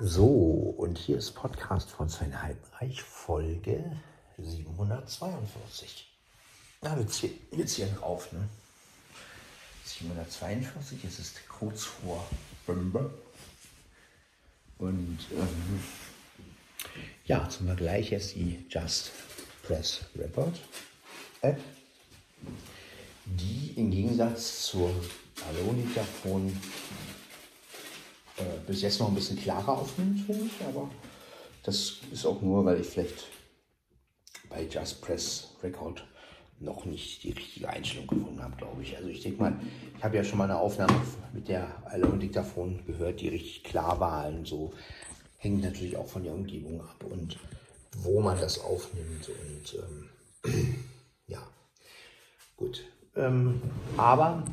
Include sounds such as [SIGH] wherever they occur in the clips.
So, und hier ist Podcast von Sven Heidenreich, Folge 742. Da wird hier, jetzt hier drauf, ne? 742, es ist kurz vor Bombe. Und ähm, ja, zum Vergleich jetzt die Just Press Report App, die im Gegensatz zur Alonicaphone äh, bis jetzt noch ein bisschen klarer aufnimmt, finde ich, aber das ist auch nur, weil ich vielleicht bei Just Press Record noch nicht die richtige Einstellung gefunden habe, glaube ich. Also ich denke mal, ich habe ja schon mal eine Aufnahme mit der Alone Diktaphon gehört, die richtig klar war und so. Hängt natürlich auch von der Umgebung ab und wo man das aufnimmt und ähm, [CLEARS THROAT] ja, gut. Ähm, aber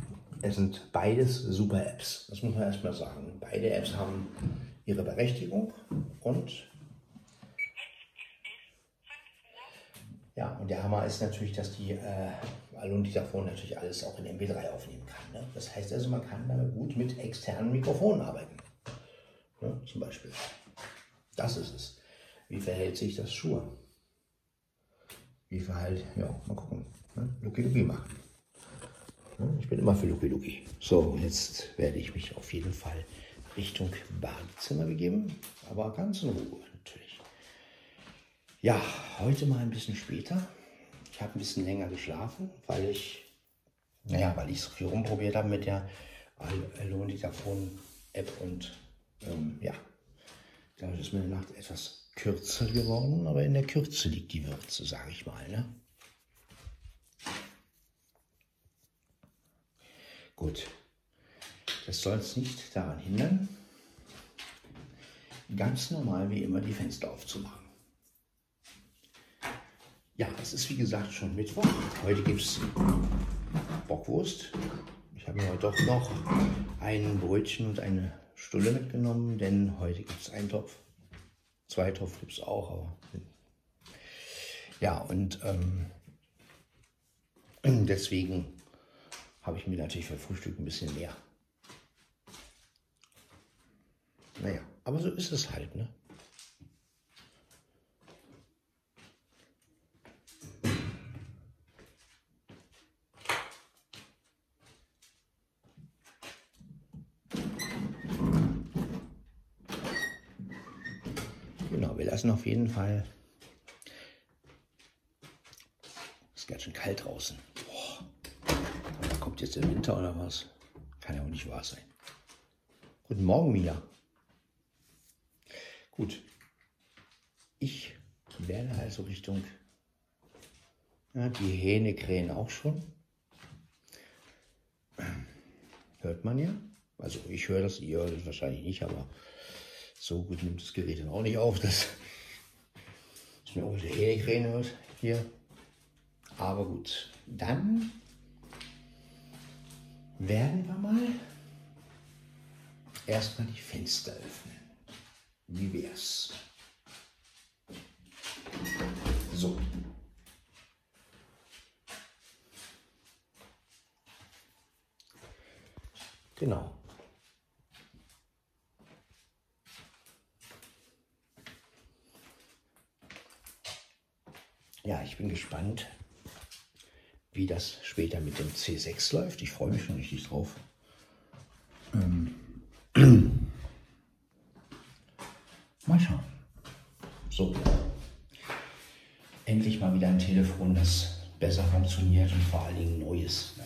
es sind beides super Apps. Das muss man erstmal sagen. Beide Apps haben ihre Berechtigung und ja, und der Hammer ist natürlich, dass die äh, Alun Diktaphon natürlich alles auch in MP3 aufnehmen kann. Ne? Das heißt also, man kann damit gut mit externen Mikrofonen arbeiten. Ne? Zum Beispiel. Das ist es. Wie verhält sich das Schuhe? Wie verhält, ja, mal gucken. Ne? Luki Luki machen. Ich bin immer für Luki Luki. So, jetzt werde ich mich auf jeden Fall Richtung Badezimmer begeben, aber ganz in Ruhe natürlich. Ja, heute mal ein bisschen später. Ich habe ein bisschen länger geschlafen, weil ich, naja, weil ich so viel rumprobiert habe mit der Alone Diktaphon App und ähm, ja, dadurch ist meine Nacht etwas kürzer geworden, aber in der Kürze liegt die Würze, sage ich mal. Ne? Gut, das soll es nicht daran hindern, ganz normal wie immer die Fenster aufzumachen. Ja, es ist wie gesagt schon Mittwoch. Heute gibt es Bockwurst. Ich habe mir heute doch noch ein Brötchen und eine Stulle mitgenommen, denn heute gibt es einen Topf. Zwei Topf gibt es auch, aber ja, und ähm, [CLEARS THROAT] deswegen habe ich mir natürlich für Frühstück ein bisschen mehr. Naja, aber so ist es halt, ne? Genau, wir lassen auf jeden Fall. Es ist ganz schön kalt draußen jetzt der Winter oder was? Kann ja auch nicht wahr sein. Guten Morgen, Mia. Gut. Ich werde also Richtung. Ja, die Hähne krähen auch schon. Hört man ja. Also ich höre das, ihr hört es wahrscheinlich nicht, aber so gut nimmt das Gerät dann auch nicht auf, dass, dass man auch die Hähne krähen hört hier. Aber gut, dann werden wir mal erstmal die Fenster öffnen. Wie wär's? So. Genau. Ja, ich bin gespannt, wie das später mit dem C6 läuft. Ich freue mich schon richtig drauf. Ähm. [CLEARS THROAT] Mal schauen. So. Endlich mal wieder ein Telefon, das besser funktioniert und vor allen Dingen neues. Ja.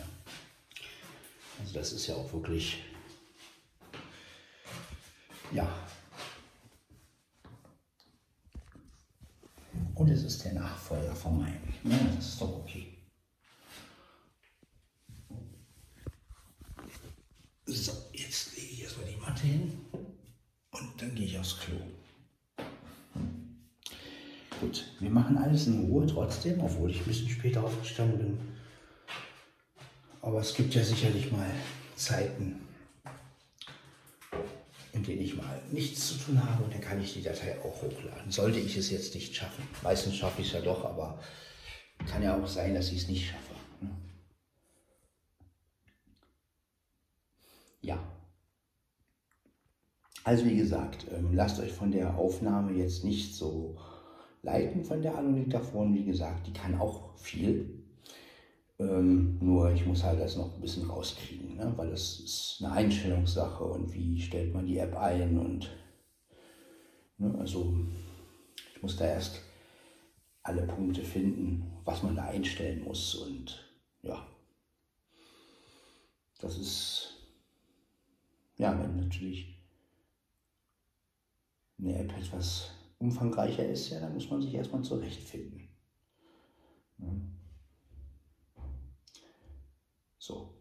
Also das ist ja auch wirklich, ja. Und es ist der Nachfolger von meinem. Ja, das ist doch okay. So, jetzt lege ich erstmal die Matte hin und dann gehe ich aufs Klo. Gut, wir machen alles in Ruhe trotzdem, obwohl ich ein bisschen später aufgestanden bin. Aber es gibt ja sicherlich mal Zeiten, in denen ich mal nichts zu tun habe und dann kann ich die Datei auch hochladen. Sollte ich es jetzt nicht schaffen. Meistens schaffe ich es ja doch, aber kann ja auch sein, dass ich es nicht schaffe. Ja. Also wie gesagt, ähm, lasst euch von der Aufnahme jetzt nicht so leiten von der Aluniktafon. Wie gesagt, die kann auch viel. Ähm, nur ich muss halt das noch ein bisschen rauskriegen, ne? weil das ist eine Einstellungssache und wie stellt man die App ein und ne? also ich muss da erst alle Punkte finden, was man da einstellen muss und ja, das ist ja, wenn natürlich eine App etwas umfangreicher ist, ja, dann muss man sich erstmal zurechtfinden. Ne? So.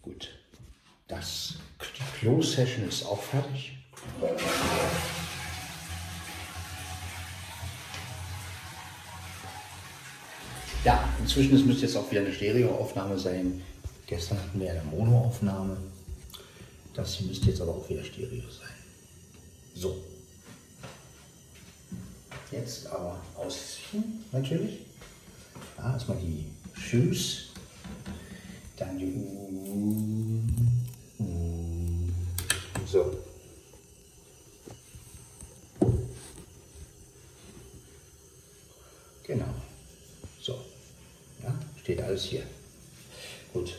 Gut. Das, die Close-Session ist auch fertig. Ja, inzwischen es müsste jetzt auch wieder eine Stereoaufnahme sein. Gestern hatten wir eine Monoaufnahme. Das müsste jetzt aber auch wieder Stereo sein. So. Jetzt aber ausziehen, natürlich. Ja, erstmal die Shoes, dann die. So. Genau. So. Ja, steht alles hier. Gut.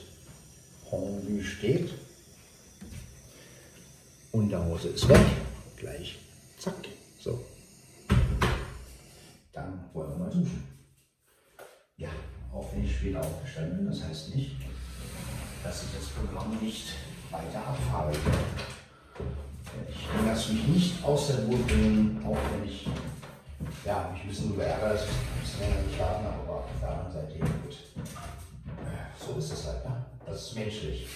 Rendu steht. Unterhose ist weg. Gleich. Zack. So. Dann wollen wir mal duschen. Ja, auch wenn ich später aufgestanden bin, das heißt nicht, dass ich das Programm nicht weiter abfahre. Ich lasse mich nicht aus der Ruhe bringen, auch wenn ich ja, mich ein bisschen darüber ärgere, dass ich ein bisschen länger geschlafen habe, aber auf der anderen Seite gut. So ist es halt, ne? Das ist menschlich.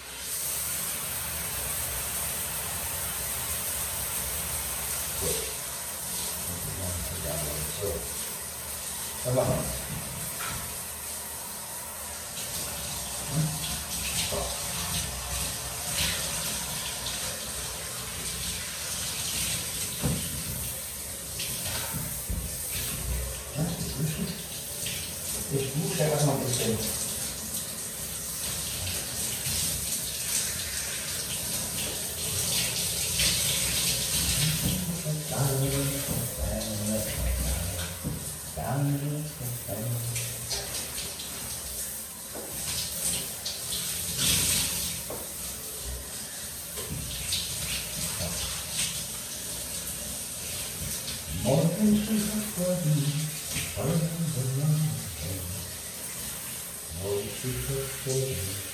Gut. So. Dann machen wir es. Ich dusche erstmal ein bisschen. So,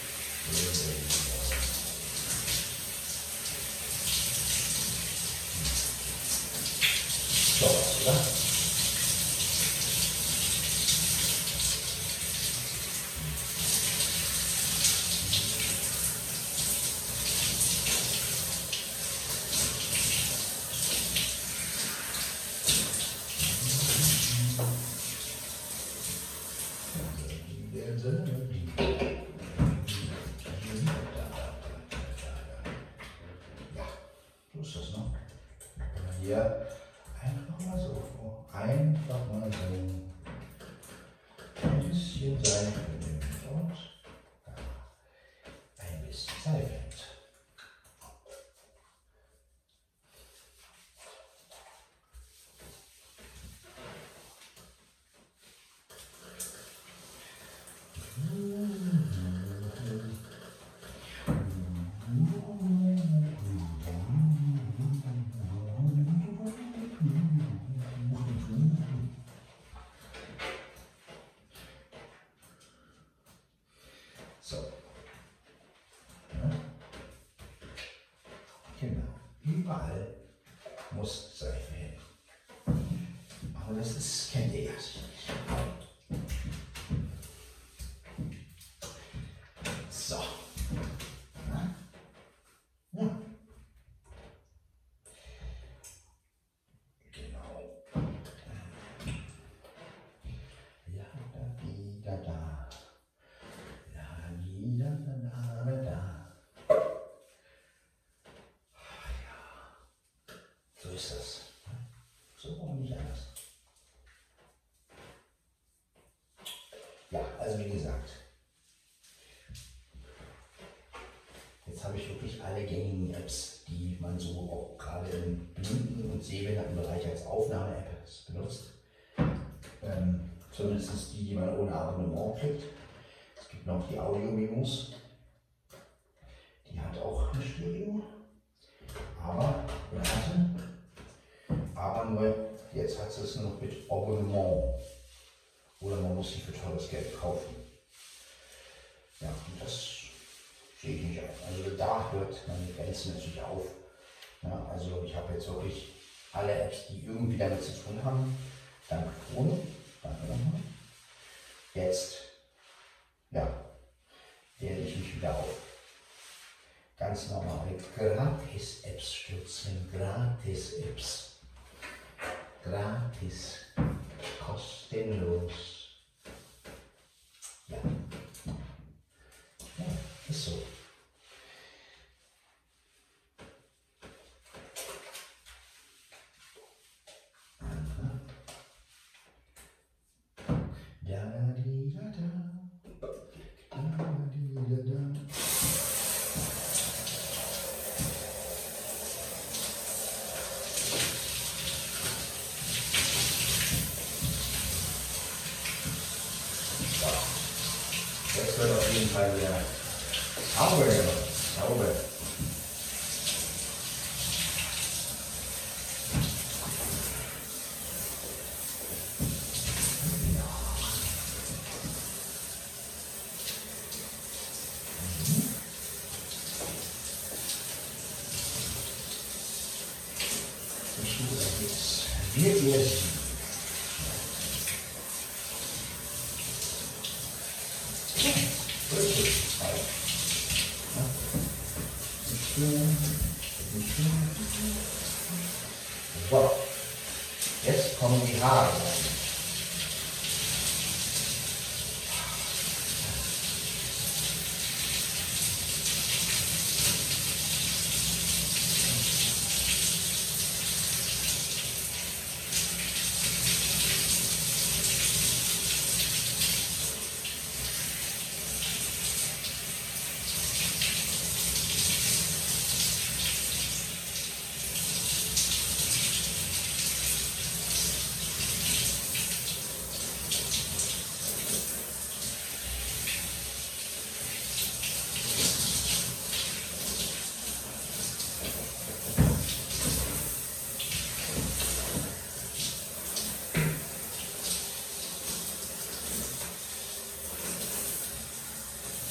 ist das. So und nicht anders. Ja, also wie gesagt, jetzt habe ich wirklich alle gängigen Apps, die man so auch gerade im blinden und sehbehinderten Bereich als Aufnahme-App benutzt. Ähm, zumindest die, die man ohne Abonnement kriegt. Es gibt noch die Audio-Memos, Abonnement. Oder man muss sie für teures Geld kaufen. Ja, und das sehe ich nicht ein. Also da hört meine Grenze natürlich auf. Ja, also ich habe jetzt wirklich alle Apps, die irgendwie damit zu tun haben. Danke Krone. Danke nochmal. Jetzt, ja, werde ich mich wieder auf ganz normale Gratis-Apps stürzen. Gratis-Apps. Gratis. Kostenlos. Ja. Ja, ist so. Aha. Da, di, da, da. Da, di, da, da. Jetzt wird auf jeden Fall wieder sauber gemacht. Sauber. Ich tue das jetzt. Wir erst. So, jetzt kommen die Haare. rein.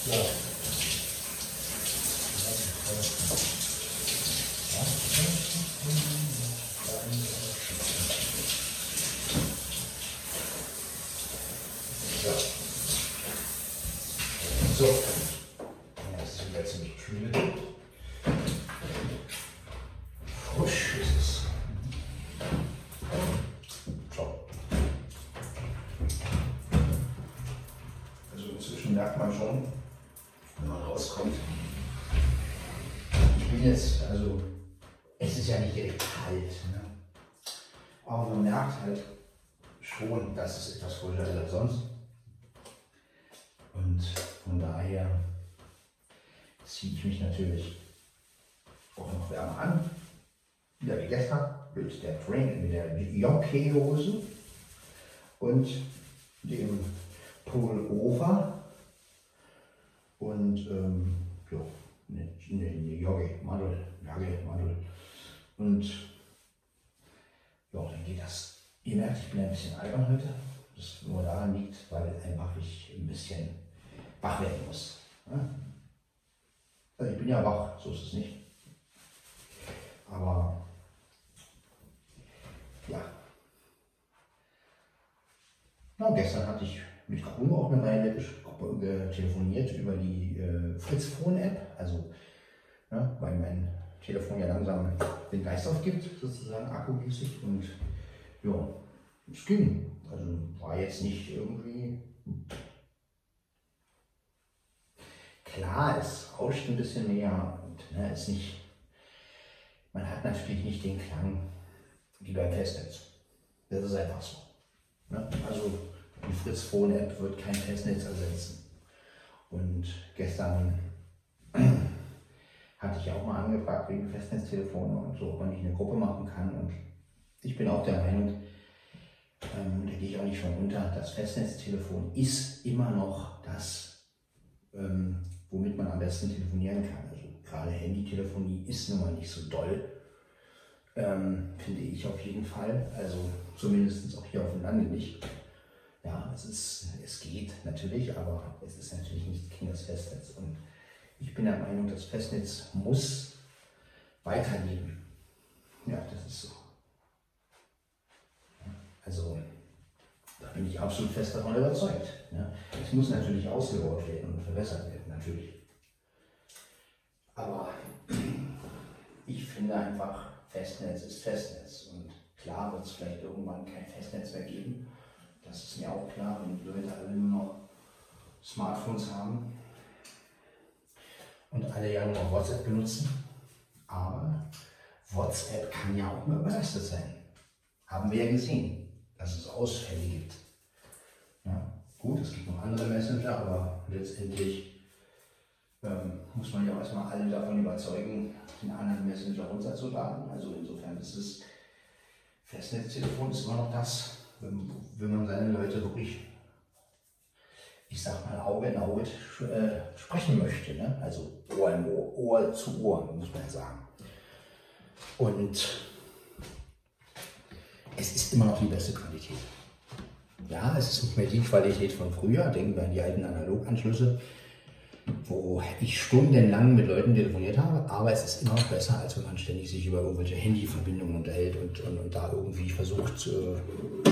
So. Ja. So. Ja, es ist wieder ziemlich kühl. Frisch ist es. So. Also inzwischen merkt man schon, wenn man rauskommt. Ich bin jetzt, also es ist ja nicht direkt kalt, ne? aber man merkt halt schon, dass es etwas frischer ist als sonst. Und von daher ziehe ich mich natürlich auch noch wärmer an. Wieder wie gestern mit der Train, mit der Jockey-Hose und dem Pullover und ähm, ja, eine, eine, eine Jogge, Mandel, Jogge, Mandel. Und ja, dann geht das. Ihr merkt, ich bin ein bisschen albern heute. Das nur daran liegt, weil einfach ich ein bisschen wach werden muss. Ja? Also ich bin ja wach, so ist es nicht. Aber ja. Na, gestern hatte ich mit Kruno auch eine Weile telefoniert über die äh, Fritz-Phone-App, also ja, weil mein Telefon ja langsam den Geist aufgibt, sozusagen akkumäßig und ja, es ging. Also war jetzt nicht irgendwie. Klar, es rauscht ein bisschen mehr und ne, ist nicht. Man hat natürlich nicht den Klang wie beim Festnetz. Das ist einfach so. Ne? Also die Fritz Phone App wird kein Festnetz ersetzen. Und gestern [CLEARS THROAT] hatte ich auch mal angefragt wegen Festnetztelefone und so, ob man nicht eine Gruppe machen kann. Und ich bin auch der Meinung, ähm, da gehe ich auch nicht von unter, das Festnetztelefon ist immer noch das, ähm, womit man am besten telefonieren kann. Also gerade Handytelefonie ist nun mal nicht so doll, ähm, finde ich auf jeden Fall. Also zumindest auch hier auf dem Lande nicht. Ja, es, ist, es geht natürlich, aber es ist natürlich nicht King das Festnetz. Und ich bin der Meinung, das Festnetz muss weiterleben. Ja, das ist so. Also, da bin ich absolut fest davon überzeugt. Ja. Es muss natürlich ausgebaut werden und verbessert werden, natürlich. Aber [CLEARS THROAT] ich finde einfach, Festnetz ist Festnetz. Und klar wird es vielleicht irgendwann kein Festnetz mehr geben. Das ist mir auch klar, wenn die Leute alle nur noch Smartphones haben und alle ja nur WhatsApp benutzen. Aber WhatsApp kann ja auch mal überlastet sein. Haben wir ja gesehen, dass es Ausfälle gibt. Ja, gut, es gibt noch andere Messenger, aber letztendlich ähm, muss man ja erstmal alle davon überzeugen, den anderen Messenger runterzuladen. Also insofern ist es Festnetztelefon ist immer noch das, wenn, wenn man seine Leute wirklich, ich sag mal, Auge in Auge äh, sprechen möchte. Ne? Also Ohr in Ohr, Ohr zu Ohr, muss man sagen. Und es ist immer noch die beste Qualität. Ja, es ist nicht mehr die Qualität von früher. Denken wir an die alten Analoganschlüsse, wo ich stundenlang mit Leuten telefoniert habe. Aber es ist immer noch besser, als wenn man ständig sich über irgendwelche Handyverbindungen unterhält und, und, und da irgendwie versucht, äh,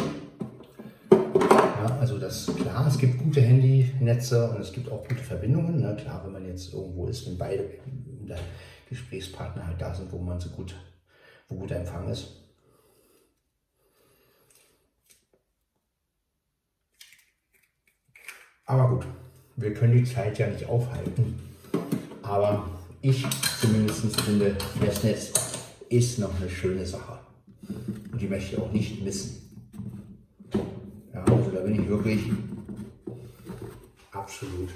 also das klar, es gibt gute Handynetze und es gibt auch gute Verbindungen. Ne? Klar, wenn man jetzt irgendwo ist, wenn beide Gesprächspartner halt da sind, wo man so gut, wo guter Empfang ist. Aber gut, wir können die Zeit ja nicht aufhalten. Aber ich zumindest finde, Festnetz ist noch eine schöne Sache. Und die möchte ich auch nicht missen. Bin ich wirklich absolut.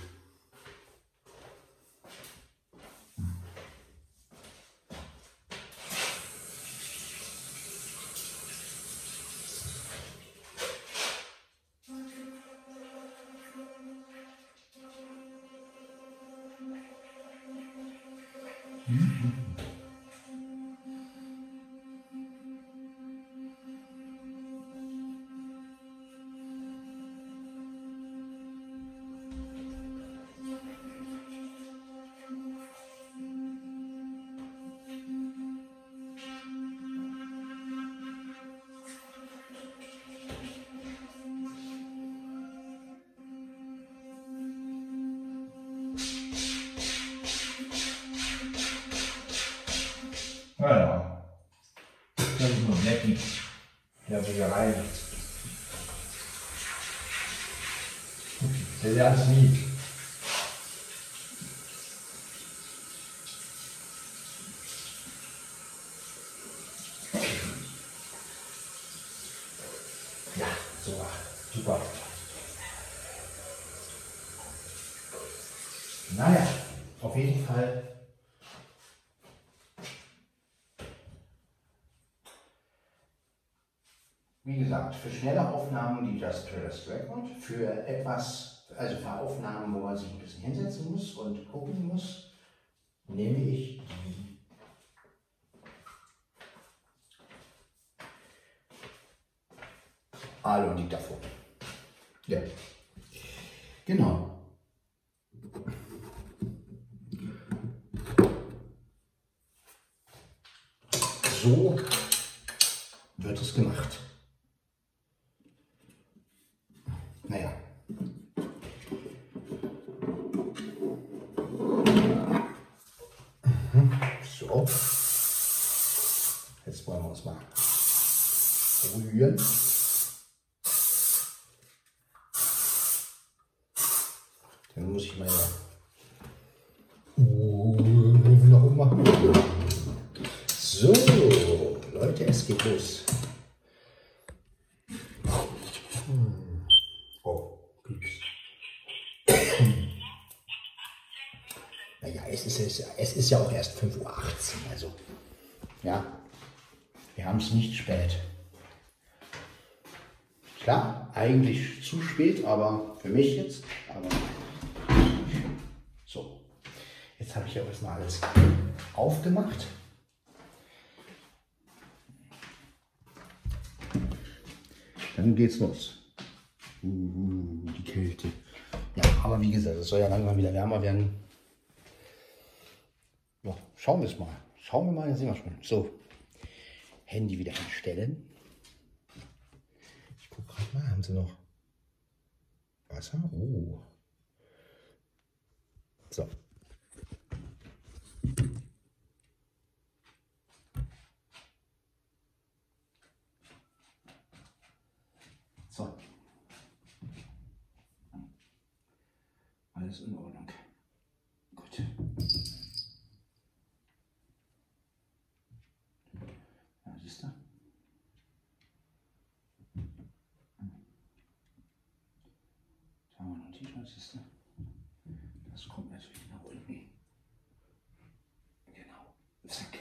Der Bäckerei. Der lernt nie. Ja, so, super. Naja, auf jeden Fall wie gesagt, für schnelle Aufnahmen die Just Press Record, für etwas, also für Aufnahmen, wo man sich ein bisschen hinsetzen muss und gucken muss, nehme ich die Alu und Diktaphon. Ja. Genau. So wird es gemacht. Naja. Mhm. So. Jetzt wollen wir uns mal rühren. Spät, aber für mich jetzt. Aber so, jetzt habe ich ja erstmal alles aufgemacht. Dann geht's los. Uh, die Kälte. Ja, aber wie gesagt, es soll ja langsam wieder wärmer werden. Ja, schauen wir es mal. Schauen wir mal, dann sehen wir schon. So, Handy wieder einstellen. Ich gucke gerade mal, haben sie noch Wasser? Oh. So. So. Alles in Ordnung. Gut. Ja, siehst du? Da haben wir noch ein T-Shirt, siehst du? Das kommt natürlich nach unten. Genau. Zack.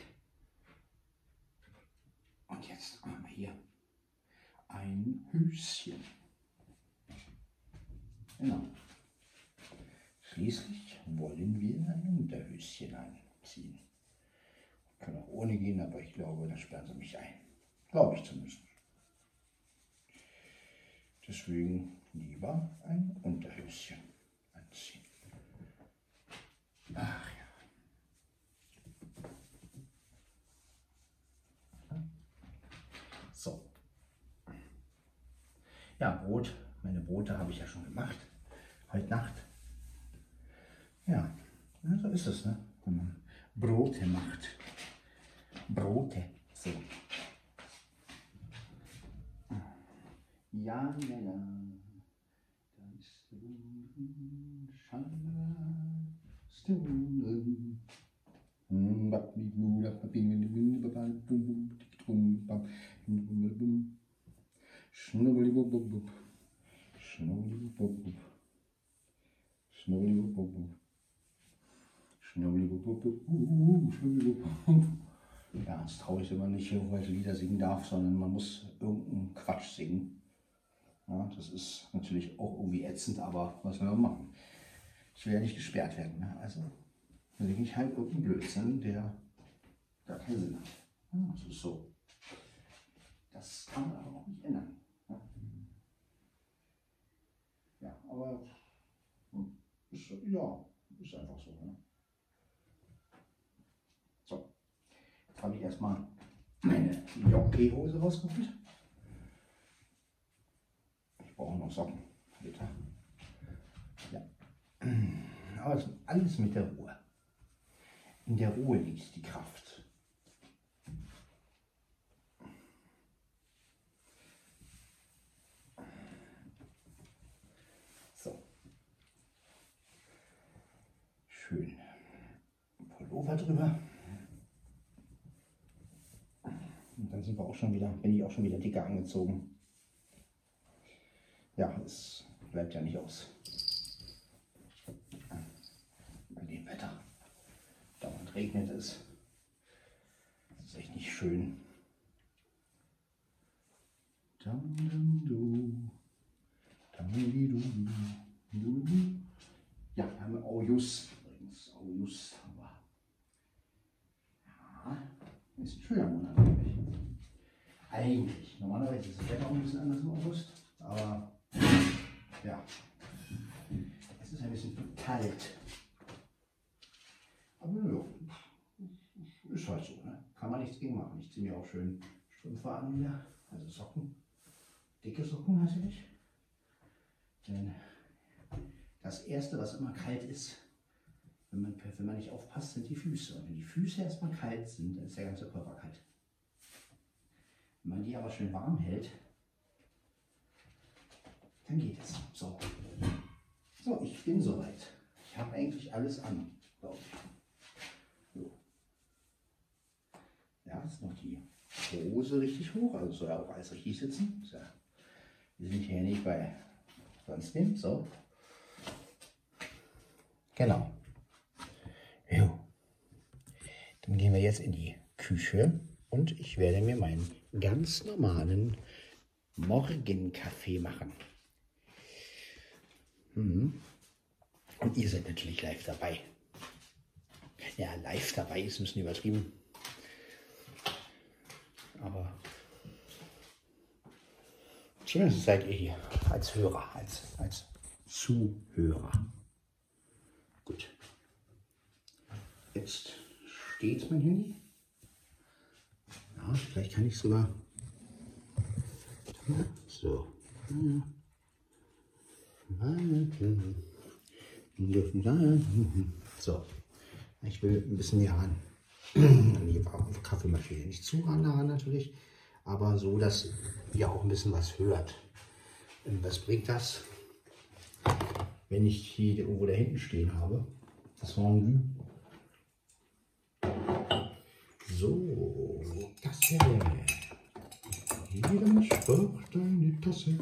Und jetzt haben wir hier ein Höschen. Genau. Schließlich wollen wir ein Unterhöschen anziehen. Kann auch ohne gehen, aber ich glaube, da sperren sie mich ein. Glaube ich zumindest. Deswegen lieber ein Unterhöschen anziehen. Ach ja. So. Ja, Brot. Meine Brote habe ich ja schon gemacht. Heute Nacht. Ja, ja so ist es, ne? wenn man Brote macht. Brote. So. Ja, ja, ja. Da ist drin Stunden. Schnubbelibububub. Schnubbelibububub. Schnubbelibububub. Schnubbelibububub. Schnubbelibububub. Ja, das traue ich immer nicht, irgendwelche Lieder singen darf, sondern man muss irgendeinen Quatsch singen. Ja, das ist natürlich auch irgendwie ätzend, aber was will man machen? Ich will ja nicht gesperrt werden. Ne? Also singe ich halt irgendeinen Blödsinn, der gar keinen Sinn hat. Ja, das ist so. Das kann man aber auch nicht ändern. Ja, ja aber hm, ist, ja, ist einfach so. Ne? So, jetzt habe ich erstmal meine Jockey-Hose rausgeholt. Ich brauche noch Socken. Bitte. Ja. Aber es ist alles mit der Ruhe. In der Ruhe liegt die Kraft. So. Schön. Pullover drüber. Und dann sind wir auch schon wieder, bin ich auch schon wieder dicker angezogen. Ja, es bleibt ja nicht aus. Bei dem Wetter. Dauernd regnet es. Das ist echt nicht schön. Dam, dam, du. Dam, di, du, du, schön Strümpfe an wieder. Also Socken. Dicke Socken natürlich. Denn das Erste, was immer kalt ist, wenn man, wenn man nicht aufpasst, sind die Füße. Und wenn die Füße erstmal kalt sind, dann ist der ganze Körper kalt. Wenn man die aber schön warm hält, dann geht es. So. So, ich bin soweit. Ich habe eigentlich alles an, glaube ich. So. Ja, jetzt noch die Hose richtig hoch, also soll ja auch alles richtig sitzen. So. Wir sind hier nicht bei sonst wem. So. Genau. Jo. Dann gehen wir jetzt in die Küche und ich werde mir meinen ganz normalen Morgenkaffee machen. Mhm. Und ihr seid natürlich live dabei. Ja, live dabei ist ein bisschen übertrieben. Aber zumindest seid ihr hier als Hörer, als, als Zuhörer. Gut. Jetzt steht mein Handy. Ja, vielleicht kann ich sogar. So. So. Ich will ein bisschen näher ran. An die Kaffeemaschine. Nicht zu ran daran natürlich, aber so, dass ihr auch ein bisschen was hört. Und was bringt das, wenn ich hier irgendwo da hinten stehen habe? Das Rendu. So, Tasse. Jeder braucht eine Tasse.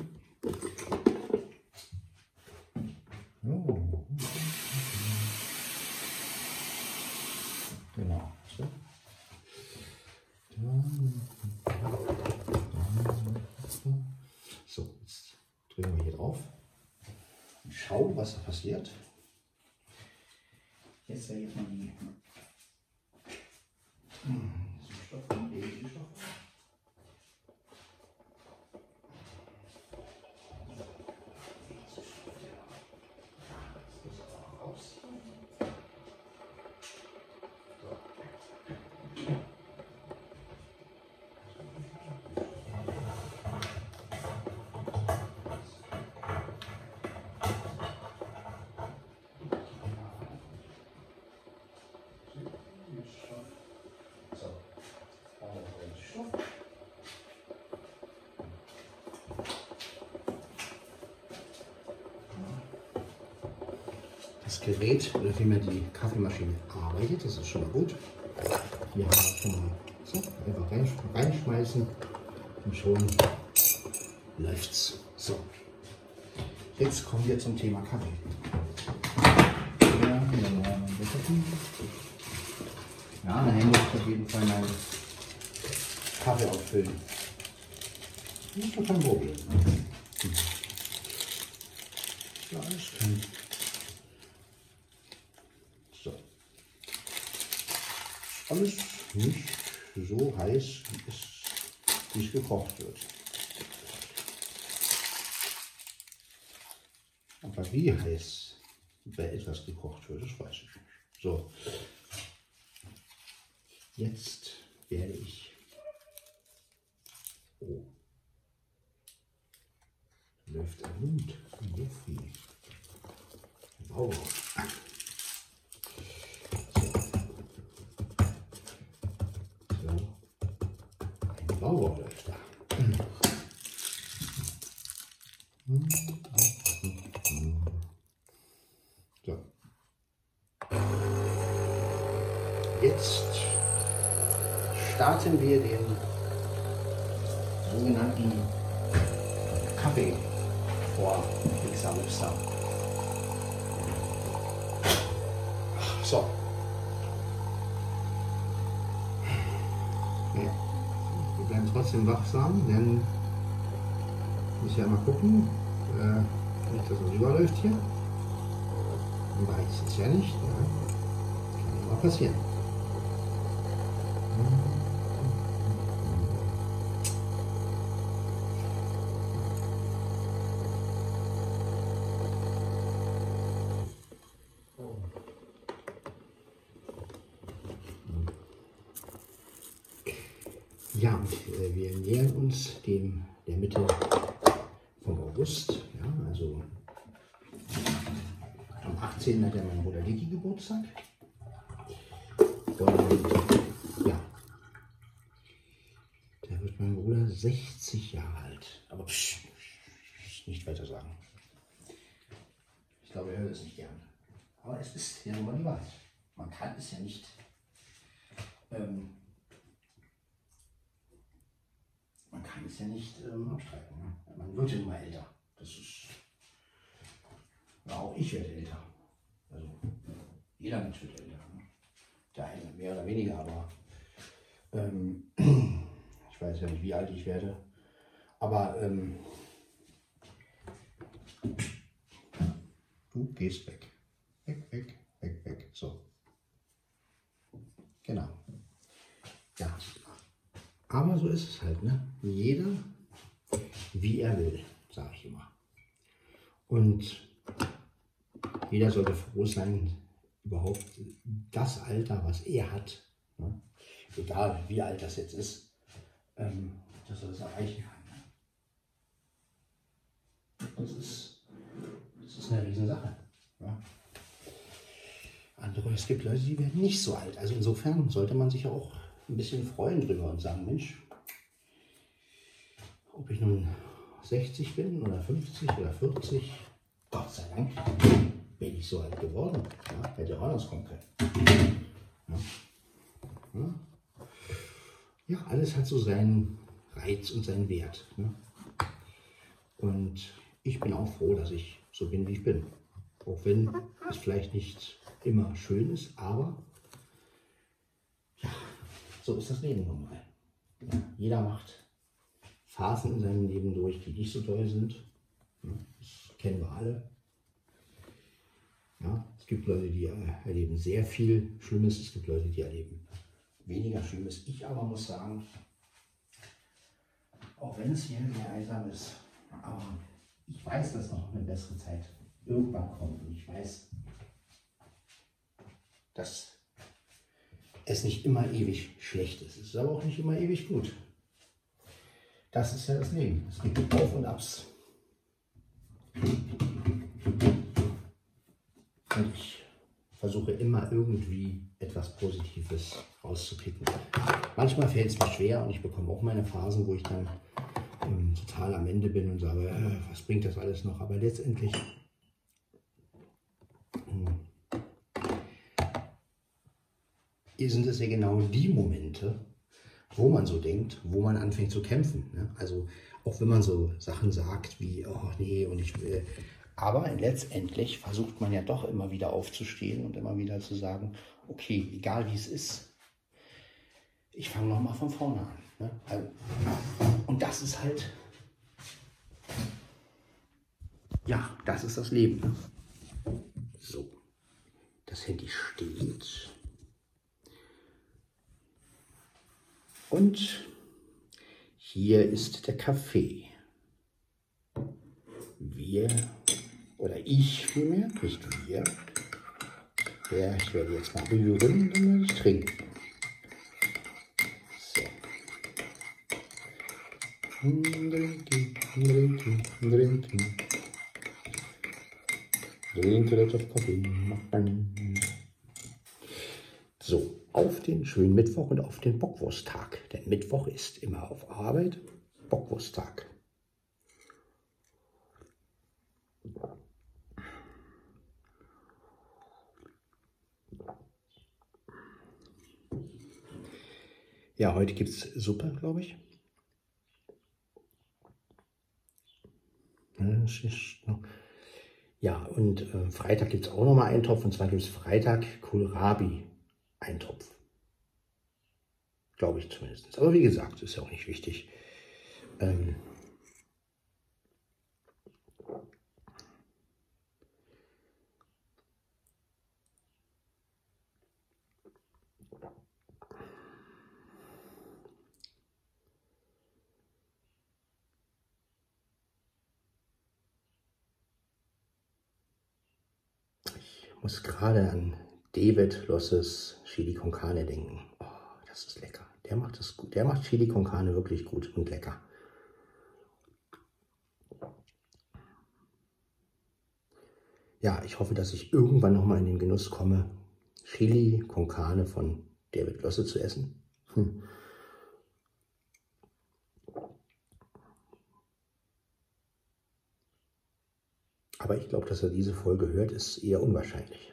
Gerät, oder vielmehr die Kaffeemaschine arbeitet, das ist schon mal gut. Hier haben wir schon mal so, einfach reinsch- reinschmeißen und schon läuft's. So, jetzt kommen wir zum Thema Kaffee. Ja, ja, nachher muss ich auf jeden Fall meinen Kaffee auffüllen. Das ist doch kein Problem. Ja, alles kann. So. Alles nicht so heiß, wie es, wie es gekocht wird. Aber wie heiß bei etwas gekocht wird, das weiß ich nicht. So. Jetzt werde ich. Oh. Läuft ein Hund. Jeffrey. Sogenannten Kaffee vor Mixer Mixer. So. Ja. Wir bleiben trotzdem wachsam, denn ich muss ja mal gucken, äh, nicht, dass es überläuft hier. Weiß es ja nicht. Ja. Kann ja mal passieren. Ja, und äh, wir nähern uns dem, der Mitte vom August. Ja, also am 18. hat ja mein Bruder Geburtstag. Und ja, da wird mein Bruder 60 Jahre alt. Aber psch, nicht weiter sagen. Ich glaube, er hört es nicht gern. Aber es ist ja nun mal die Wahrheit. Man kann es ja nicht. Ähm, man kann es ja nicht ähm, abstreiten. Ne? Man wird ja immer älter. Das ist. Ja, auch ich werde jeder Mensch wird älter. Der eine mehr oder weniger, aber ähm, [CLEARS THROAT] ich weiß ja nicht, wie alt ich werde. Aber ähm, du gehst weg. Weg, weg, weg, weg. So. Genau. Ja. Aber so ist es halt, ne? Jeder, wie er will, sage ich immer. Und jeder sollte froh sein, überhaupt das Alter, was er hat, ne? egal wie alt das jetzt ist, ähm, dass er das erreichen kann. Ne? Das ist, das ist eine Riesensache. Ja? Andere, es gibt Leute, die werden nicht so alt. Also insofern sollte man sich auch ein bisschen freuen drüber und sagen, Mensch, ob ich nun 60 bin oder 50 oder 40, Gott sei Dank bin ich so alt geworden. Ja, hätte auch anders kommen können. Ja. Ja. alles hat so seinen Reiz und seinen Wert. Ne? Und ich bin auch froh, dass ich so bin, wie ich bin. Auch wenn es vielleicht nicht immer schön ist, aber ja, so ist das Leben nun mal. Ja, jeder macht Phasen in seinem Leben durch, die nicht so toll sind. Das kennen wir alle. Ja, es gibt Leute, die erleben sehr viel Schlimmes, es gibt Leute, die erleben weniger Schlimmes. Ich aber muss sagen, auch wenn es hier sehr einsam ist, aber ich weiß, dass noch eine bessere Zeit irgendwann kommt. Und ich weiß, dass es nicht immer ewig schlecht ist. Es ist aber auch nicht immer ewig gut. Das ist ja das Leben. Es gibt Auf und Abs. Und ich versuche immer irgendwie etwas Positives rauszupicken. Manchmal fällt es mir schwer und ich bekomme auch meine Phasen, wo ich dann ähm, total am Ende bin und sage, äh, was bringt das alles noch? Aber letztendlich hier sind es ja genau die Momente, wo man so denkt, wo man anfängt zu kämpfen. Ne? Also auch wenn man so Sachen sagt wie, oh nee, und ich will. Aber letztendlich versucht man ja doch immer wieder aufzustehen und immer wieder zu sagen, okay, egal wie es ist, ich fange nochmal von vorne an. Ne? Also, und das ist halt, ja, das ist das Leben. Ne? So, das Handy steht. Und hier ist der Kaffee. Wir, oder ich vielmehr, nicht wir. Ja, ich werde jetzt mal rühren, dann werde ich trinken. So. Drinking, drinking, drinking. Drink a lot of coffee. So, auf den schönen Mittwoch und auf den Bockwursttag. Denn Mittwoch ist immer auf Arbeit, Bockwursttag. Ja, heute gibt es Suppe, glaube ich. Ja, und äh, Freitag gibt es auch nochmal einen Topf. Und zwar gibt es Freitag Kohlrabi Eintopf. Glaube ich zumindest. Aber wie gesagt, ist ja auch nicht wichtig. Ähm ich muss gerade an David Losses Chili con Carne denken. Oh, das ist lecker. Der macht das gut. Der macht Chili con Carne wirklich gut und lecker. Ja, ich hoffe, dass ich irgendwann noch mal in den Genuss komme, Chili con Carne von David Losse zu essen. Hm. Aber ich glaube, dass er diese Folge hört, ist eher unwahrscheinlich.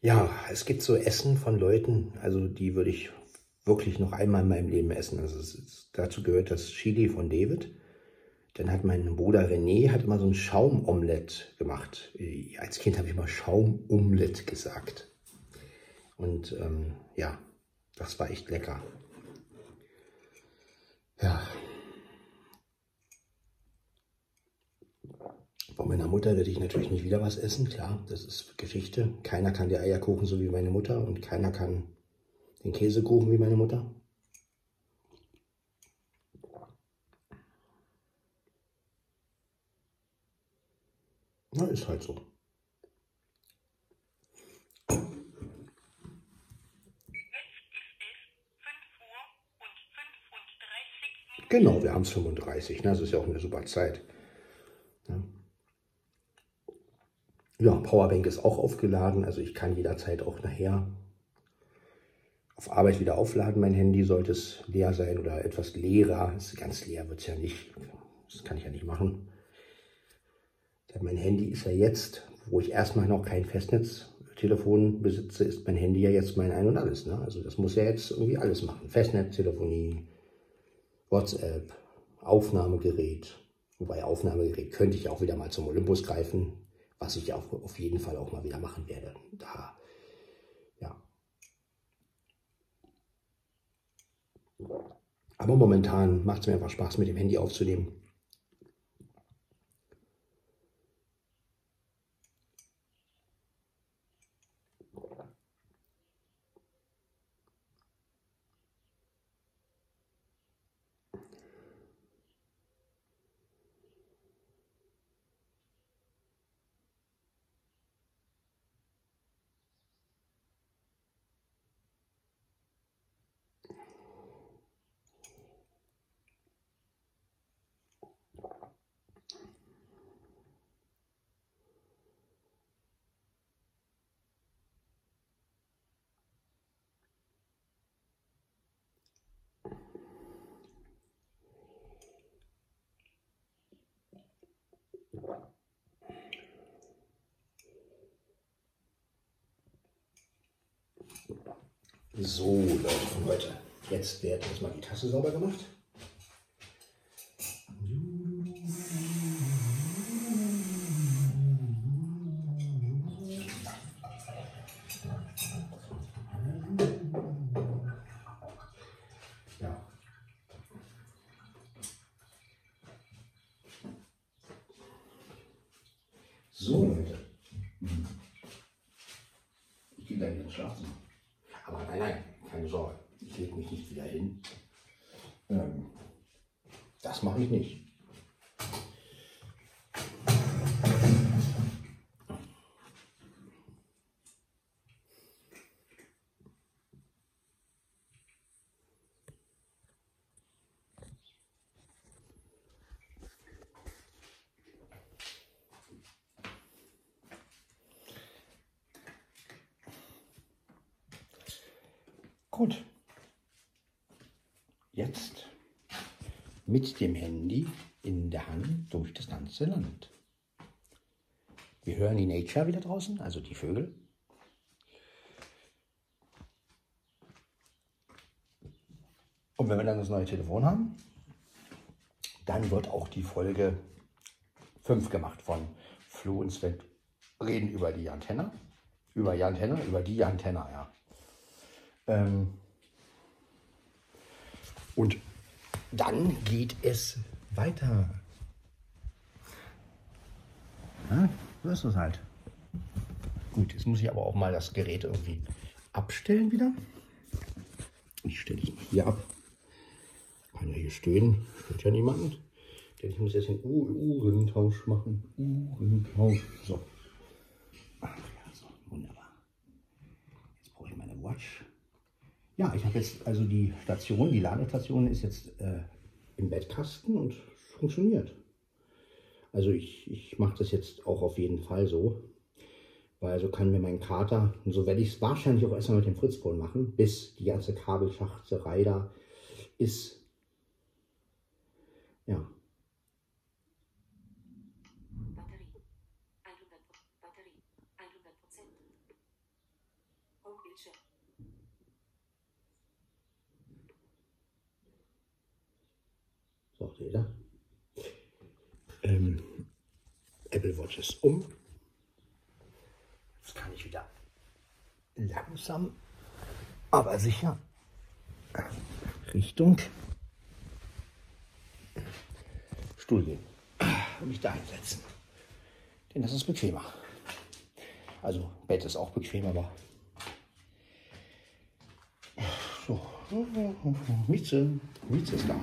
Ja, es gibt so Essen von Leuten, also die würde ich wirklich noch einmal in meinem Leben essen. Also ist, dazu gehört das Chili von David. Dann hat mein Bruder René hat immer so ein Schaumomelett gemacht. Als Kind habe ich mal Schaumomelett gesagt. Und ähm, ja, das war echt lecker. Ja. Von meiner Mutter werde ich natürlich nicht wieder was essen, klar, das ist Geschichte. Keiner kann die Eier kochen, so wie meine Mutter und keiner kann den Käsekuchen wie meine Mutter. Na, ist halt so. Genau, wir haben es 35. Ne? Das ist ja auch eine super Zeit. Ja. Ja, Powerbank ist auch aufgeladen. Also ich kann jederzeit auch nachher auf Arbeit wieder aufladen. Mein Handy sollte es leer sein oder etwas leerer. Ist ganz leer wird es ja nicht. Das kann ich ja nicht machen. Denn mein Handy ist ja jetzt, wo ich erstmal noch kein Festnetztelefon besitze, ist mein Handy ja jetzt mein Ein und Alles. Ne? Also das muss ja jetzt irgendwie alles machen. Festnetztelefonie, WhatsApp, Aufnahmegerät. Wobei Aufnahmegerät könnte ich auch wieder mal zum Olympus greifen, was ich auch auf jeden Fall auch mal wieder machen werde. Da, ja. Aber momentan macht es mir einfach Spaß, mit dem Handy aufzunehmen. So, Leute von heute. Jetzt wird erstmal die Tasse sauber gemacht. So, Leute. Ich gehe gleich ins Schlafzimmer. Aber nein, nein, keine Sorge. Ich lege mich nicht wieder hin. Ähm, das mache ich nicht. Gut. Jetzt mit dem Handy in der Hand durch das ganze Land. Wir hören die Nature wieder draußen, also die Vögel. Und wenn wir dann das neue Telefon haben, dann wird auch die Folge 5 gemacht von Flo und Sven reden über die Antenne. Über die Antenne, über die Antenne, ja. Ähm, und dann geht es weiter. Ja, so ist es halt. Gut, jetzt muss ich aber auch mal das Gerät irgendwie abstellen wieder. Ich stelle es hier ab. Kann ja hier stehen, stört ja niemand. Denn ich muss jetzt den Uhrentausch machen. Uhrentausch. So. Ach ja, so, wunderbar. Jetzt brauche ich meine Watch. Ja, ich habe jetzt also die Station, die Ladestation ist jetzt äh, im Bettkasten und funktioniert. Also ich, ich mache das jetzt auch auf jeden Fall so, weil so kann mir mein Kater, und so werde ich es wahrscheinlich auch erstmal mit dem Fritzbohnen machen, bis die ganze Kabelschachterei da ist. Ja, Mieze. So, seht ihr? Ähm, Apple Watch ist um. Jetzt kann ich wieder langsam, aber sicher Richtung Stuhl gehen und mich da hinsetzen. Denn das ist bequemer. Also Bett ist auch bequem, aber so. Mieze, Mieze ist da.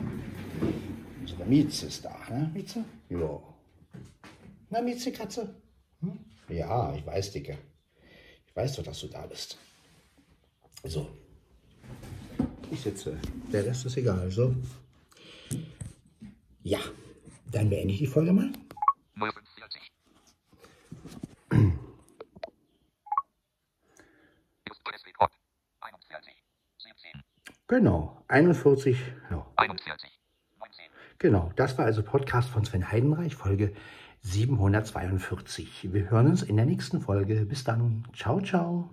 Unsere Mieze ist da, ne? Mieze? Ja. Na, Mieze, Katze? Hm? Ja, ich weiß, Dicke. Ich weiß doch, dass du da bist. So. Ich sitze. Der Rest ist egal. So. Ja. Dann beende ich die Folge mal. 045. Just Report. 41. 17. Genau. 41. Ja. 41. 19. Genau. Das war also Podcast von Sven Heidenreich, Folge 742. Wir hören uns in der nächsten Folge. Bis dann. Ciao, ciao.